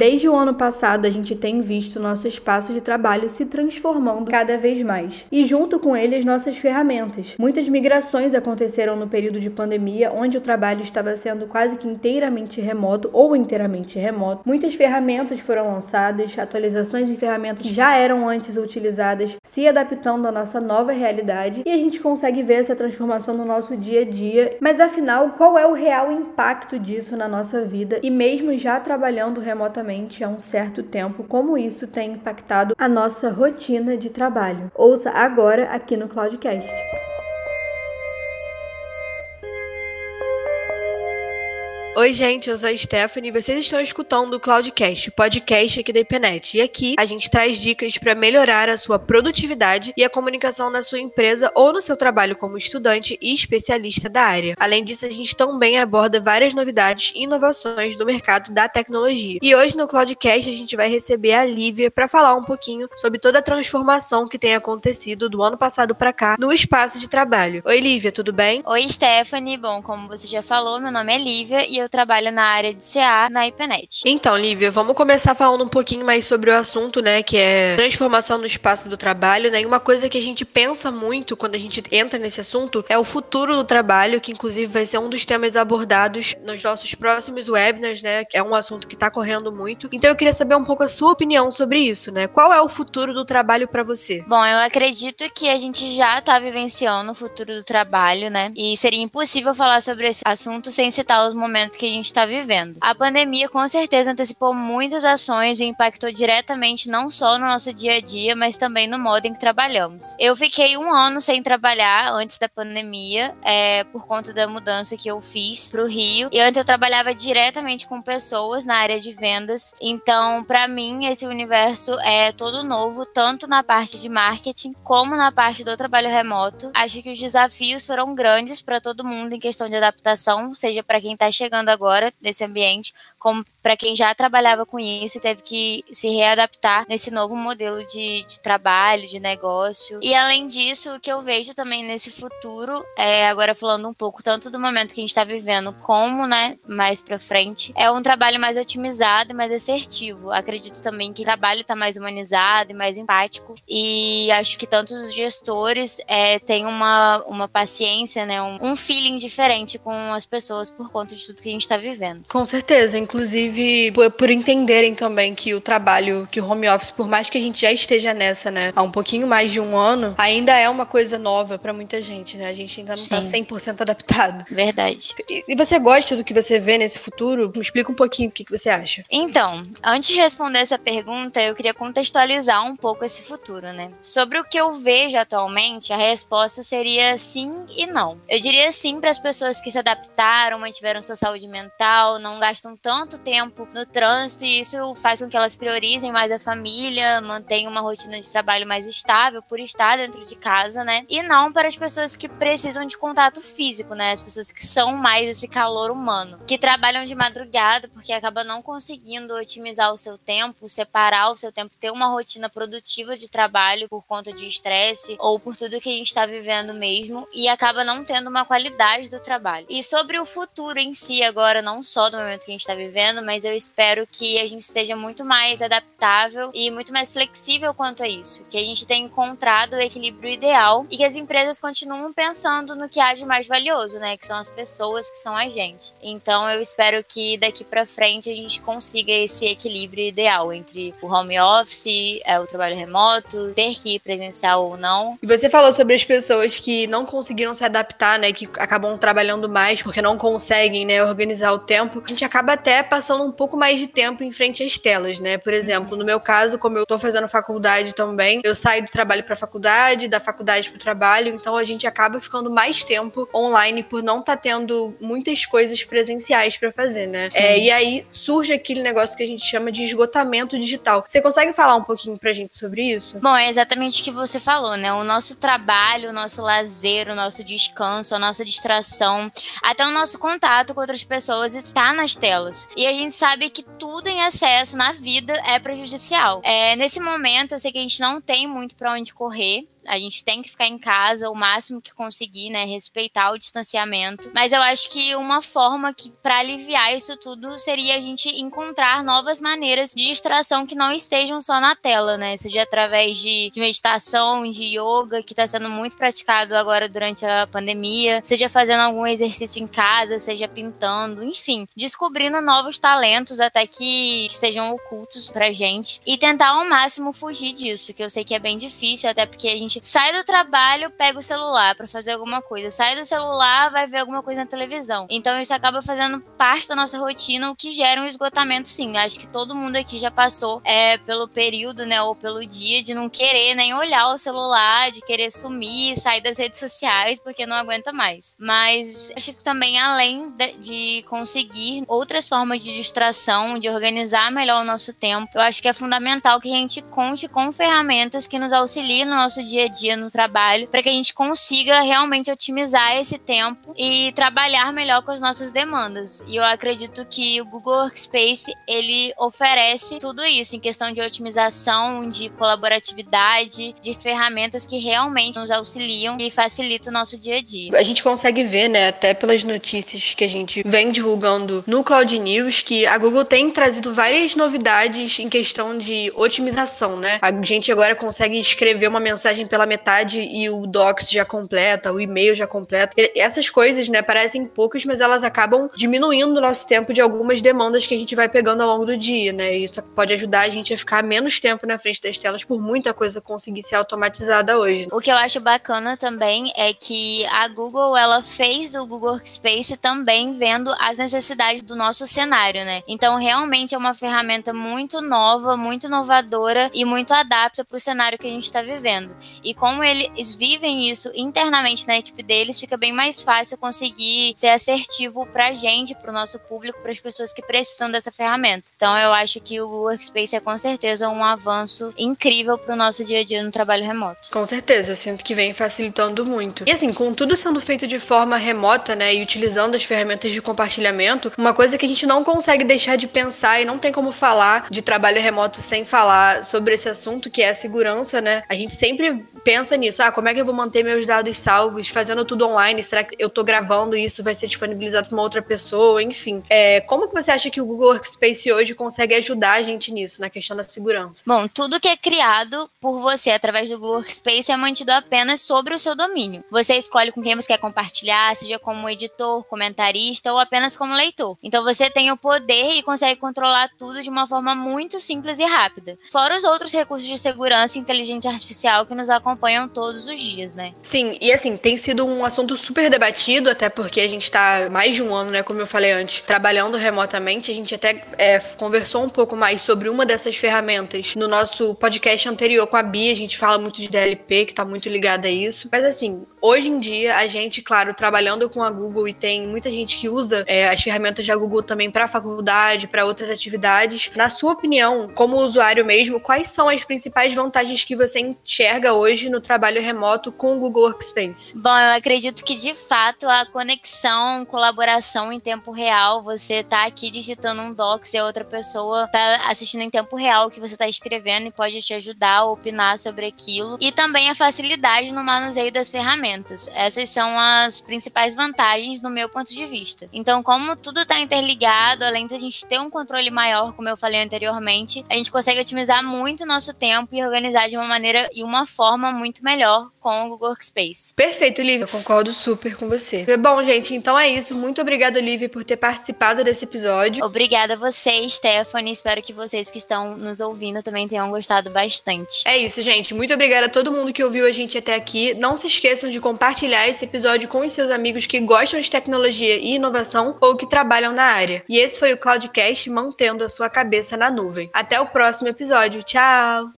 Desde o ano passado, a gente tem visto nosso espaço de trabalho se transformando cada vez mais, e junto com ele as nossas ferramentas. Muitas migrações aconteceram no período de pandemia, onde o trabalho estava sendo quase que inteiramente remoto ou inteiramente remoto. Muitas ferramentas foram lançadas, atualizações em ferramentas que já eram antes utilizadas, se adaptando à nossa nova realidade, e a gente consegue ver essa transformação no nosso dia a dia. Mas afinal, qual é o real impacto disso na nossa vida? E mesmo já trabalhando remotamente há um certo tempo, como isso tem impactado a nossa rotina de trabalho? Ouça agora aqui no Cloudcast. Oi, gente, eu sou a Stephanie e vocês estão escutando o Cloudcast, o podcast aqui da IPNET. E aqui a gente traz dicas para melhorar a sua produtividade e a comunicação na sua empresa ou no seu trabalho como estudante e especialista da área. Além disso, a gente também aborda várias novidades e inovações do mercado da tecnologia. E hoje no Cloudcast a gente vai receber a Lívia para falar um pouquinho sobre toda a transformação que tem acontecido do ano passado para cá no espaço de trabalho. Oi, Lívia, tudo bem? Oi, Stephanie. Bom, como você já falou, meu nome é Lívia e eu trabalho na área de CA na IPNET. Então, Lívia, vamos começar falando um pouquinho mais sobre o assunto, né, que é transformação no espaço do trabalho, né? E uma coisa que a gente pensa muito quando a gente entra nesse assunto é o futuro do trabalho, que inclusive vai ser um dos temas abordados nos nossos próximos webinars, né? Que é um assunto que está correndo muito. Então, eu queria saber um pouco a sua opinião sobre isso, né? Qual é o futuro do trabalho para você? Bom, eu acredito que a gente já está vivenciando o futuro do trabalho, né? E seria impossível falar sobre esse assunto sem citar os momentos momento que a gente está vivendo. A pandemia com certeza antecipou muitas ações e impactou diretamente não só no nosso dia a dia, mas também no modo em que trabalhamos. Eu fiquei um ano sem trabalhar antes da pandemia, é, por conta da mudança que eu fiz para o Rio. E antes eu trabalhava diretamente com pessoas na área de vendas. Então, para mim, esse universo é todo novo, tanto na parte de marketing como na parte do trabalho remoto. Acho que os desafios foram grandes para todo mundo em questão de adaptação, seja para quem está chegando agora nesse ambiente, como para quem já trabalhava com isso e teve que se readaptar nesse novo modelo de, de, trabalho, de negócio. E além disso, o que eu vejo também nesse futuro, é, agora falando um pouco tanto do momento que a gente está vivendo, como né, mais para frente, é um trabalho mais otimizado e mais assertivo. Acredito também que o trabalho está mais humanizado e mais empático. E acho que tanto os gestores é, têm uma, uma paciência, né, um, um feeling diferente com as pessoas por conta de tudo que a gente está vivendo. Com certeza, inclusive por, por, entenderem também que o trabalho, que o home office, por mais que a gente já esteja nessa, né, há um pouquinho mais de um ano, ainda é uma coisa nova para muita gente, né? A gente ainda não tá Sim. tá 100% adaptado. Verdade. E, e, você gosta do que você vê nesse futuro? Me explica um pouquinho o que, que você acha. Então, antes de responder essa pergunta, eu queria contextualizar um pouco esse futuro, né? Sobre o que eu vejo atualmente, a resposta seria sim e não. Eu diria sim para as pessoas que se adaptaram, mantiveram sua saúde mental, não gastam tanto tempo no trânsito e isso faz com que elas priorizem mais a família, mantenham uma rotina de trabalho mais estável por estar dentro de casa, né? E não para as pessoas que precisam de contato físico, né? As pessoas que são mais esse calor humano, que trabalham de madrugada porque acaba não conseguindo otimizar o seu tempo, separar o seu tempo, ter uma rotina produtiva de trabalho por conta de estresse ou por tudo que a gente está vivendo mesmo e acaba não tendo uma qualidade do trabalho. E sobre o futuro em si, agora, não só do momento que a gente está vivendo, mas eu espero que a gente esteja muito mais adaptável e muito mais flexível quanto a isso. Que a gente tenha encontrado o equilíbrio ideal e que as empresas continuem pensando no que há de mais valioso, né? Que são as pessoas, que são a gente. Então eu espero que daqui para frente a gente consiga esse equilíbrio ideal entre o home office, é, o trabalho remoto, ter que ir presencial ou não. E você falou sobre as pessoas que não conseguiram se adaptar, né? Que acabam trabalhando mais porque não conseguem, né? organizar o tempo, a gente acaba até passando um pouco mais de tempo em frente às telas, né? Por exemplo, no meu caso, como eu tô fazendo faculdade também, eu saio do trabalho para faculdade, da faculdade para o trabalho, então a gente acaba ficando mais tempo online por não estar tá tendo muitas coisas presenciais para fazer, né? É, e aí surge aquele negócio que a gente chama de esgotamento digital. Você consegue falar um pouquinho pra gente sobre isso? Bom, é exatamente o que você falou, né? O nosso trabalho, o nosso lazer, o nosso descanso, a nossa distração, até o nosso contato com outras pessoas está nas telas. E a gente sabe que tudo em excesso na vida é prejudicial. É, nesse momento, eu sei que a gente não tem muito para onde correr, A gente tem que ficar em casa o máximo que conseguir, né? Respeitar o distanciamento. Mas eu acho que uma forma que para aliviar isso tudo seria a gente encontrar novas maneiras de distração que não estejam só na tela, né? Seja através de, de meditação, de yoga, que está sendo muito praticado agora durante a pandemia, seja fazendo algum exercício em casa, seja pintando, enfim, descobrindo novos talentos até que estejam ocultos pra gente e tentar ao máximo fugir disso, que eu sei que é bem difícil, até porque a gente sai do trabalho, pega o celular para fazer alguma coisa, sai do celular, vai ver alguma coisa na televisão. Então isso acaba fazendo parte da nossa rotina, o que gera um esgotamento, sim. Acho que todo mundo aqui já passou é, pelo período, né, ou pelo dia de não querer nem olhar o celular, de querer sumir, sair das redes sociais porque não aguenta mais. Mas acho que também além de, de conseguir outras formas de distração, de organizar melhor o nosso tempo, eu acho que é fundamental que a gente conte com ferramentas que nos auxiliem no nosso dia a dia no trabalho, para que a gente consiga realmente otimizar esse tempo e trabalhar melhor com as nossas demandas. E eu acredito que o Google Workspace ele oferece tudo isso em questão de otimização, de colaboratividade, de ferramentas que realmente nos auxiliam e facilitam o nosso dia a dia. A gente consegue ver, né, até pelas notícias que a gente vem divulgando no Cloud News, que a Google tem trazido várias novidades em questão de otimização, né? A gente agora consegue escrever uma mensagem pela metade e o Docs já completa, o e-mail já completa. Essas coisas, né, parecem poucas, mas elas acabam diminuindo o nosso tempo de algumas demandas que a gente vai pegando ao longo do dia, né? Isso pode ajudar a gente a ficar menos tempo na frente das telas por muita coisa conseguir ser automatizada hoje. O que eu acho bacana também é que a Google ela fez o Google Workspace também vendo as necessidades do nosso cenário, né? Então realmente é uma ferramenta muito nova, muito inovadora e muito adapta para o cenário que a gente está vivendo. E como eles vivem isso internamente na equipe deles, fica bem mais fácil conseguir ser assertivo para a gente, para o nosso público, para as pessoas que precisam dessa ferramenta. Então eu acho que o Workspace é com certeza um avanço incrível para o nosso dia a dia no trabalho remoto. Com certeza, eu sinto que vem facilitando muito. E assim, com tudo sendo feito de forma remota, né, e utilizando as ferramentas de compartilhamento, uma coisa que a gente não consegue deixar de pensar e não tem como falar de trabalho remoto sem falar sobre esse assunto que é a segurança, né? A gente sempre pensa nisso. Ah, como é que eu vou manter meus dados salvos fazendo tudo online? Será que eu tô gravando e isso vai ser disponibilizado para uma outra pessoa? Enfim, é, como que você acha que o Google Workspace hoje consegue ajudar a gente nisso, na questão da segurança? Bom, tudo que é criado por você através do Google Workspace é mantido apenas sobre o seu domínio. Você escolhe com quem você quer compartilhar, seja como editor, comentarista ou apenas como leitor. Então você tem o poder e consegue controlar tudo de uma forma muito simples e rápida. Fora os outros recursos de segurança e inteligência artificial que nos acompanham acompanham todos os dias, né? Sim, e assim, tem sido um assunto super debatido, até porque a gente está mais de um ano, né, como eu falei antes, trabalhando remotamente. A gente até é, conversou um pouco mais sobre uma dessas ferramentas no nosso podcast anterior com a Bia. A gente fala muito de DLP, que está muito ligada a isso. Mas assim, hoje em dia, a gente, claro, trabalhando com a Google e tem muita gente que usa é, as ferramentas da Google também para faculdade, para outras atividades. Na sua opinião, como usuário mesmo, quais são as principais vantagens que você enxerga hoje? Hoje no trabalho remoto com o Google Workspace? Bom, eu acredito que de fato a conexão, colaboração em tempo real, você tá aqui digitando um docs e a outra pessoa tá assistindo em tempo real o que você tá escrevendo e pode te ajudar a opinar sobre aquilo. E também a facilidade no manuseio das ferramentas. Essas são as principais vantagens no meu ponto de vista. Então, como tudo tá interligado, além de a gente ter um controle maior, como eu falei anteriormente, a gente consegue otimizar muito o nosso tempo e organizar de uma maneira e uma forma muito melhor com o Google Workspace. Perfeito, Lívia, concordo super com você. Bom, gente, então é isso. Muito obrigada, Lívia, por ter participado desse episódio. Obrigada a você, Stephanie. Espero que vocês que estão nos ouvindo também tenham gostado bastante. É isso, gente. Muito obrigada a todo mundo que ouviu a gente até aqui. Não se esqueçam de compartilhar esse episódio com os seus amigos que gostam de tecnologia e inovação ou que trabalham na área. E esse foi o Cloudcast mantendo a sua cabeça na nuvem. Até o próximo episódio. Tchau!